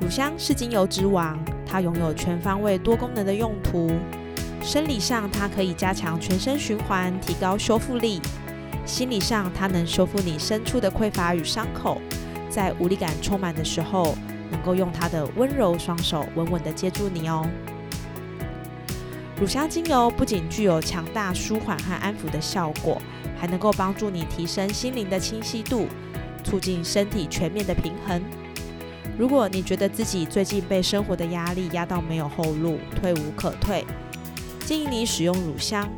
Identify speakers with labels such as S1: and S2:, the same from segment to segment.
S1: 乳香是精油之王，它拥有全方位多功能的用途。生理上，它可以加强全身循环，提高修复力；心理上，它能修复你深处的匮乏与伤口。在无力感充满的时候，能够用它的温柔双手稳稳地接住你哦。乳香精油不仅具有强大舒缓和安抚的效果，还能够帮助你提升心灵的清晰度，促进身体全面的平衡。如果你觉得自己最近被生活的压力压到没有后路，退无可退，建议你使用乳香，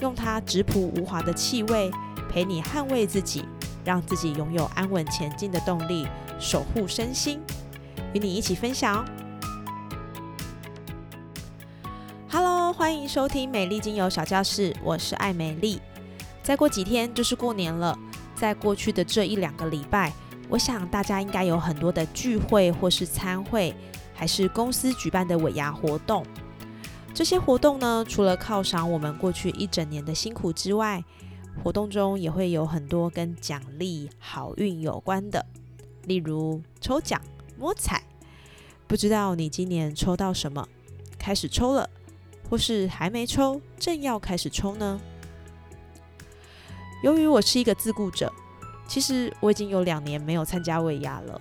S1: 用它质朴无华的气味陪你捍卫自己，让自己拥有安稳前进的动力，守护身心。与你一起分享。Hello，欢迎收听美丽精油小教室，我是爱美丽。再过几天就是过年了，在过去的这一两个礼拜。我想大家应该有很多的聚会或是参会，还是公司举办的尾牙活动。这些活动呢，除了犒赏我们过去一整年的辛苦之外，活动中也会有很多跟奖励、好运有关的，例如抽奖、摸彩。不知道你今年抽到什么？开始抽了，或是还没抽，正要开始抽呢？由于我是一个自顾者。其实我已经有两年没有参加尾牙了。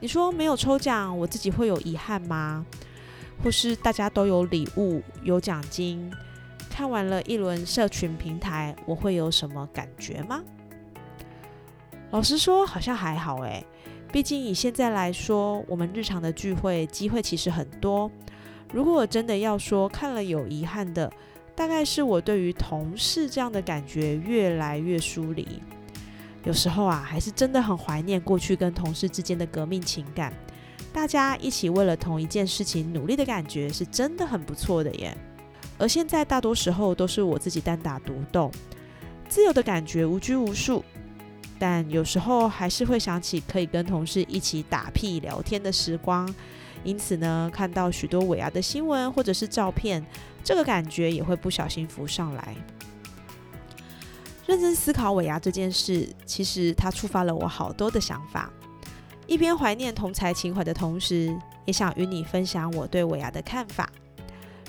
S1: 你说没有抽奖，我自己会有遗憾吗？或是大家都有礼物、有奖金，看完了一轮社群平台，我会有什么感觉吗？老实说，好像还好诶。毕竟以现在来说，我们日常的聚会机会其实很多。如果我真的要说看了有遗憾的，大概是我对于同事这样的感觉越来越疏离。有时候啊，还是真的很怀念过去跟同事之间的革命情感，大家一起为了同一件事情努力的感觉，是真的很不错的耶。而现在大多时候都是我自己单打独斗，自由的感觉无拘无束，但有时候还是会想起可以跟同事一起打屁聊天的时光。因此呢，看到许多伟牙的新闻或者是照片，这个感觉也会不小心浮上来。认真思考尾牙这件事，其实它触发了我好多的想法。一边怀念同才情怀的同时，也想与你分享我对尾牙的看法。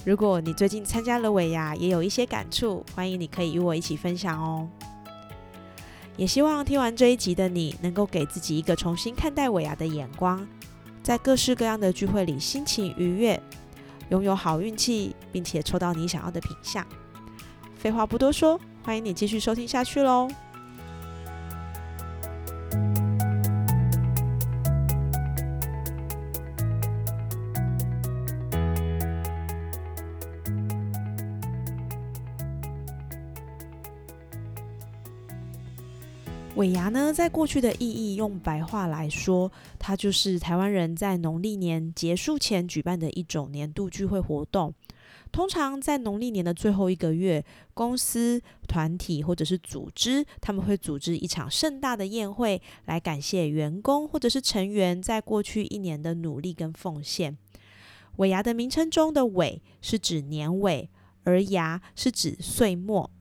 S1: 如果你最近参加了尾牙，也有一些感触，欢迎你可以与我一起分享哦。也希望听完这一集的你，能够给自己一个重新看待尾牙的眼光，在各式各样的聚会里心情愉悦，拥有好运气，并且抽到你想要的品相。废话不多说。欢迎你继续收听下去喽。尾牙呢，在过去的意义，用白话来说，它就是台湾人在农历年结束前举办的一种年度聚会活动。通常在农历年的最后一个月，公司、团体或者是组织，他们会组织一场盛大的宴会，来感谢员工或者是成员在过去一年的努力跟奉献。尾牙的名称中的“尾”是指年尾，而“牙”是指岁末。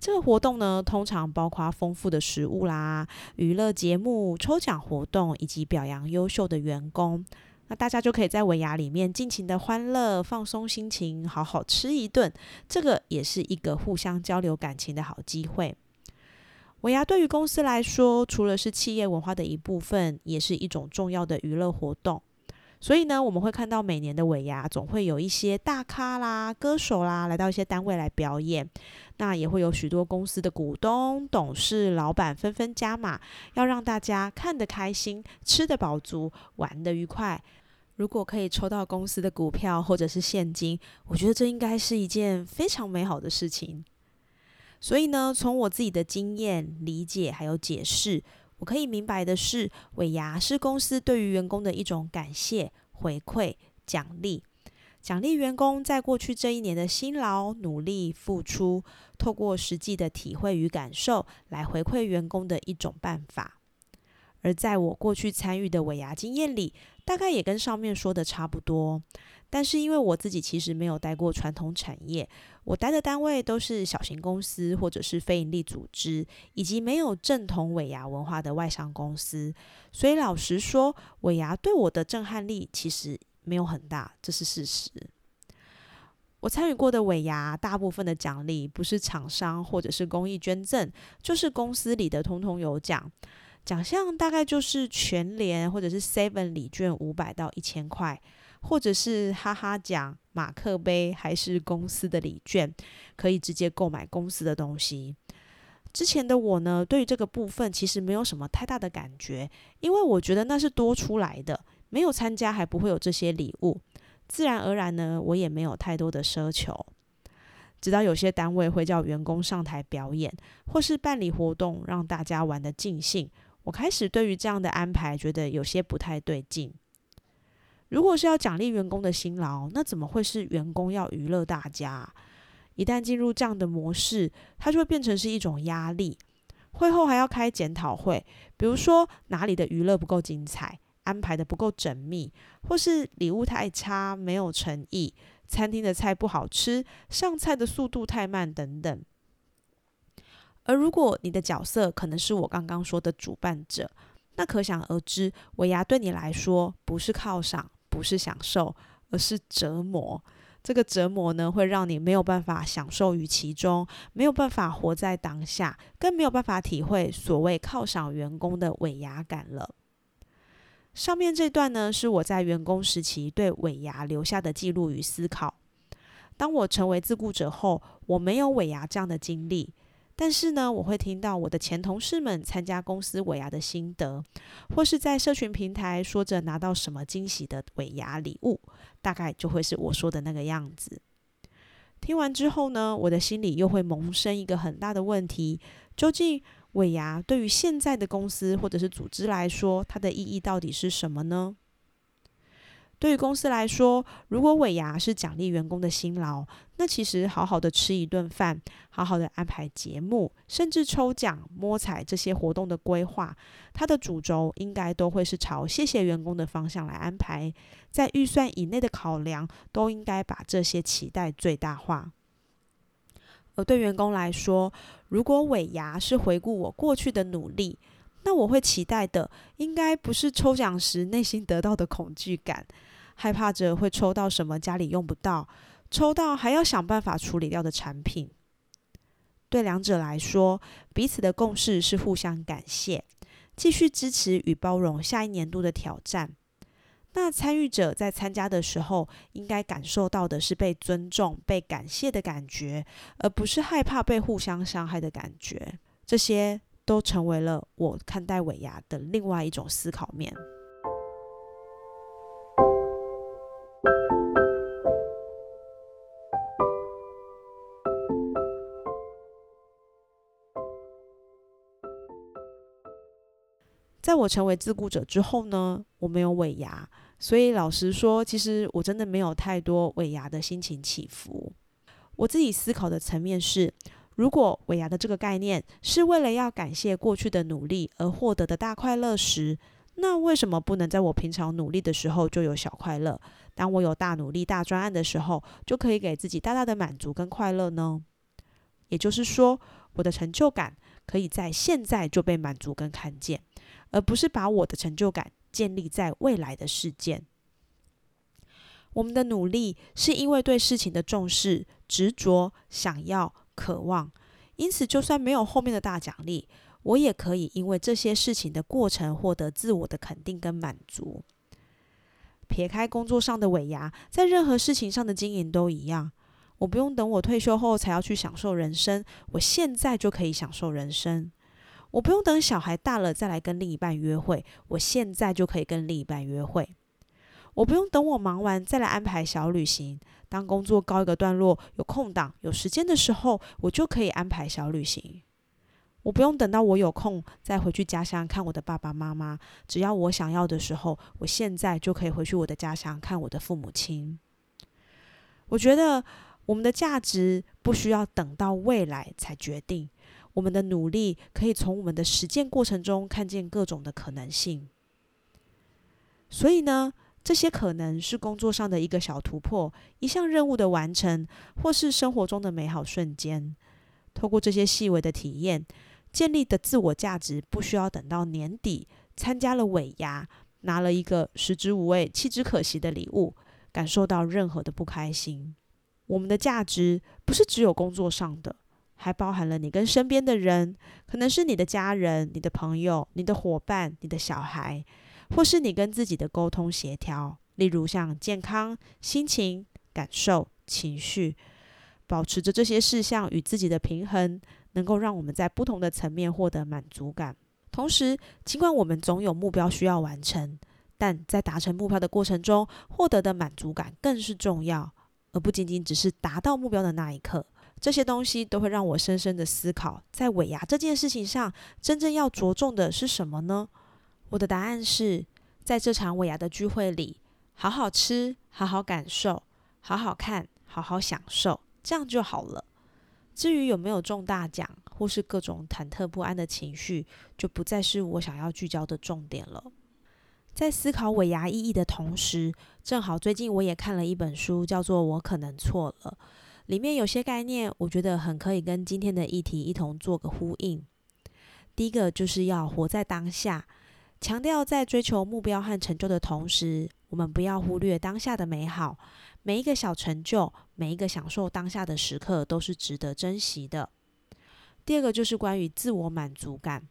S1: 这个活动呢，通常包括丰富的食物啦、娱乐节目、抽奖活动以及表扬优秀的员工。那大家就可以在尾牙里面尽情的欢乐、放松心情，好好吃一顿。这个也是一个互相交流感情的好机会。尾牙对于公司来说，除了是企业文化的一部分，也是一种重要的娱乐活动。所以呢，我们会看到每年的尾牙总会有一些大咖啦、歌手啦来到一些单位来表演。那也会有许多公司的股东、董事、老板纷纷加码，要让大家看得开心、吃得饱足、玩得愉快。如果可以抽到公司的股票或者是现金，我觉得这应该是一件非常美好的事情。所以呢，从我自己的经验、理解还有解释，我可以明白的是，尾牙是公司对于员工的一种感谢、回馈、奖励，奖励员工在过去这一年的辛劳、努力、付出，透过实际的体会与感受来回馈员工的一种办法。而在我过去参与的尾牙经验里，大概也跟上面说的差不多。但是因为我自己其实没有待过传统产业，我待的单位都是小型公司或者是非营利组织，以及没有正统尾牙文化的外商公司，所以老实说，尾牙对我的震撼力其实没有很大，这是事实。我参与过的尾牙，大部分的奖励不是厂商或者是公益捐赠，就是公司里的通通有奖。奖项大概就是全联或者是 Seven 礼券五百到一千块。或者是哈哈奖、马克杯，还是公司的礼券，可以直接购买公司的东西。之前的我呢，对于这个部分其实没有什么太大的感觉，因为我觉得那是多出来的，没有参加还不会有这些礼物，自然而然呢，我也没有太多的奢求。直到有些单位会叫员工上台表演，或是办理活动让大家玩得尽兴，我开始对于这样的安排觉得有些不太对劲。如果是要奖励员工的辛劳，那怎么会是员工要娱乐大家？一旦进入这样的模式，它就会变成是一种压力。会后还要开检讨会，比如说哪里的娱乐不够精彩，安排的不够缜密，或是礼物太差、没有诚意，餐厅的菜不好吃，上菜的速度太慢等等。而如果你的角色可能是我刚刚说的主办者，那可想而知，尾牙对你来说不是犒赏。不是享受，而是折磨。这个折磨呢，会让你没有办法享受于其中，没有办法活在当下，更没有办法体会所谓犒赏员工的尾牙感了。上面这段呢，是我在员工时期对尾牙留下的记录与思考。当我成为自雇者后，我没有尾牙这样的经历。但是呢，我会听到我的前同事们参加公司尾牙的心得，或是在社群平台说着拿到什么惊喜的尾牙礼物，大概就会是我说的那个样子。听完之后呢，我的心里又会萌生一个很大的问题：究竟尾牙对于现在的公司或者是组织来说，它的意义到底是什么呢？对于公司来说，如果尾牙是奖励员工的辛劳，那其实好好的吃一顿饭，好好的安排节目，甚至抽奖、摸彩这些活动的规划，它的主轴应该都会是朝谢谢员工的方向来安排。在预算以内的考量，都应该把这些期待最大化。而对员工来说，如果尾牙是回顾我过去的努力，那我会期待的，应该不是抽奖时内心得到的恐惧感。害怕着会抽到什么家里用不到，抽到还要想办法处理掉的产品。对两者来说，彼此的共识是互相感谢，继续支持与包容下一年度的挑战。那参与者在参加的时候，应该感受到的是被尊重、被感谢的感觉，而不是害怕被互相伤害的感觉。这些都成为了我看待尾牙的另外一种思考面。在我成为自雇者之后呢，我没有尾牙，所以老实说，其实我真的没有太多尾牙的心情起伏。我自己思考的层面是，如果尾牙的这个概念是为了要感谢过去的努力而获得的大快乐时，那为什么不能在我平常努力的时候就有小快乐？当我有大努力、大专案的时候，就可以给自己大大的满足跟快乐呢？也就是说，我的成就感可以在现在就被满足跟看见。而不是把我的成就感建立在未来的事件。我们的努力是因为对事情的重视、执着、想要、渴望，因此就算没有后面的大奖励，我也可以因为这些事情的过程获得自我的肯定跟满足。撇开工作上的尾牙，在任何事情上的经营都一样。我不用等我退休后才要去享受人生，我现在就可以享受人生。我不用等小孩大了再来跟另一半约会，我现在就可以跟另一半约会。我不用等我忙完再来安排小旅行，当工作告一个段落，有空档、有时间的时候，我就可以安排小旅行。我不用等到我有空再回去家乡看我的爸爸妈妈，只要我想要的时候，我现在就可以回去我的家乡看我的父母亲。我觉得我们的价值不需要等到未来才决定，我们的努力可以从我们的实践过程中看见各种的可能性。所以呢，这些可能是工作上的一个小突破，一项任务的完成，或是生活中的美好瞬间。透过这些细微的体验。建立的自我价值不需要等到年底参加了尾牙，拿了一个食之无味弃之可惜的礼物，感受到任何的不开心。我们的价值不是只有工作上的，还包含了你跟身边的人，可能是你的家人、你的朋友、你的伙伴、你的小孩，或是你跟自己的沟通协调。例如像健康、心情、感受、情绪，保持着这些事项与自己的平衡。能够让我们在不同的层面获得满足感。同时，尽管我们总有目标需要完成，但在达成目标的过程中获得的满足感更是重要，而不仅仅只是达到目标的那一刻。这些东西都会让我深深的思考，在尾牙这件事情上，真正要着重的是什么呢？我的答案是，在这场尾牙的聚会里，好好吃，好好感受，好好看，好好享受，这样就好了。至于有没有中大奖，或是各种忐忑不安的情绪，就不再是我想要聚焦的重点了。在思考尾牙意义的同时，正好最近我也看了一本书，叫做《我可能错了》，里面有些概念，我觉得很可以跟今天的议题一同做个呼应。第一个就是要活在当下，强调在追求目标和成就的同时，我们不要忽略当下的美好。每一个小成就，每一个享受当下的时刻，都是值得珍惜的。第二个就是关于自我满足感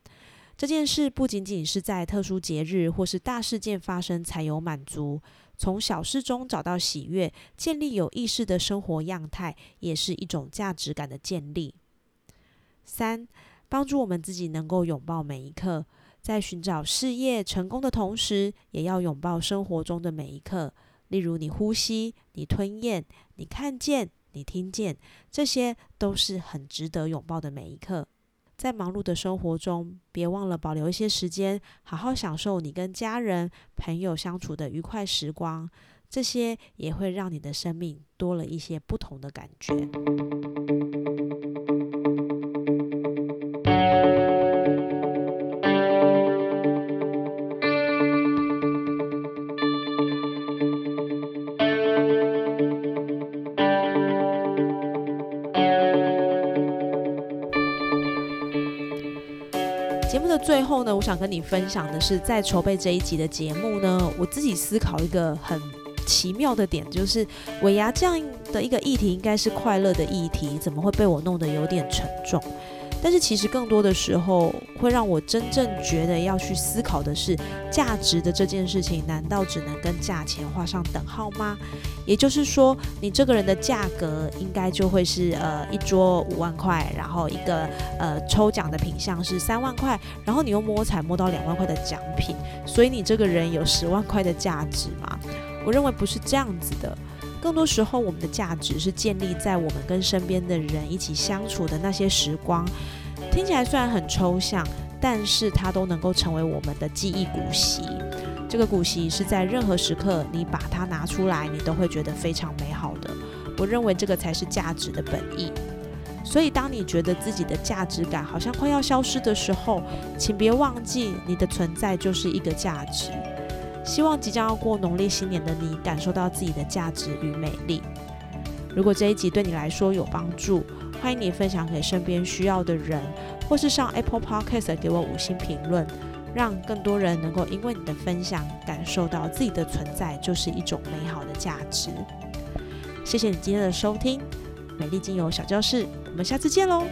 S1: 这件事，不仅仅是在特殊节日或是大事件发生才有满足，从小事中找到喜悦，建立有意识的生活样态，也是一种价值感的建立。三，帮助我们自己能够拥抱每一刻，在寻找事业成功的同时，也要拥抱生活中的每一刻。例如，你呼吸，你吞咽，你看见，你听见，这些都是很值得拥抱的每一刻。在忙碌的生活中，别忘了保留一些时间，好好享受你跟家人、朋友相处的愉快时光。这些也会让你的生命多了一些不同的感觉。的最后呢，我想跟你分享的是，在筹备这一集的节目呢，我自己思考一个很奇妙的点，就是尾牙这样的一个议题，应该是快乐的议题，怎么会被我弄得有点沉重？但是其实更多的时候，会让我真正觉得要去思考的是，价值的这件事情，难道只能跟价钱画上等号吗？也就是说，你这个人的价格应该就会是呃一桌五万块，然后一个呃抽奖的品项是三万块，然后你又摸彩摸到两万块的奖品，所以你这个人有十万块的价值吗？我认为不是这样子的。更多时候，我们的价值是建立在我们跟身边的人一起相处的那些时光。听起来虽然很抽象，但是它都能够成为我们的记忆古席。这个古席是在任何时刻你把它拿出来，你都会觉得非常美好的。我认为这个才是价值的本意。所以，当你觉得自己的价值感好像快要消失的时候，请别忘记，你的存在就是一个价值。希望即将要过农历新年的你，感受到自己的价值与美丽。如果这一集对你来说有帮助，欢迎你分享给身边需要的人，或是上 Apple Podcast 给我五星评论，让更多人能够因为你的分享，感受到自己的存在就是一种美好的价值。谢谢你今天的收听，美丽精油小教室，我们下次见喽。